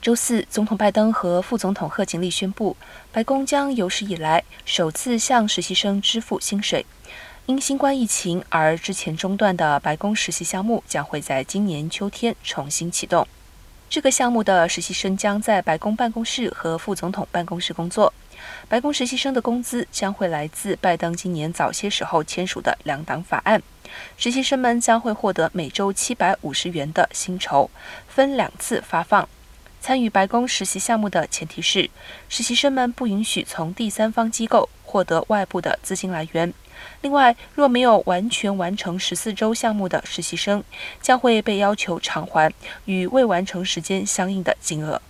周四，总统拜登和副总统贺锦丽宣布，白宫将有史以来首次向实习生支付薪水。因新冠疫情而之前中断的白宫实习项目将会在今年秋天重新启动。这个项目的实习生将在白宫办公室和副总统办公室工作。白宫实习生的工资将会来自拜登今年早些时候签署的两党法案。实习生们将会获得每周七百五十元的薪酬，分两次发放。参与白宫实习项目的前提是，实习生们不允许从第三方机构获得外部的资金来源。另外，若没有完全完成十四周项目的实习生，将会被要求偿还与未完成时间相应的金额。